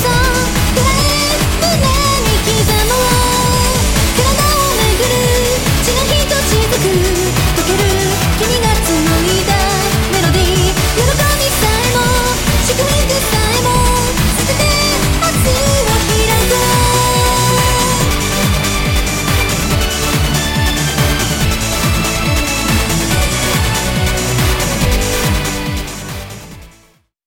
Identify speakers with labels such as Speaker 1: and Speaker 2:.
Speaker 1: そう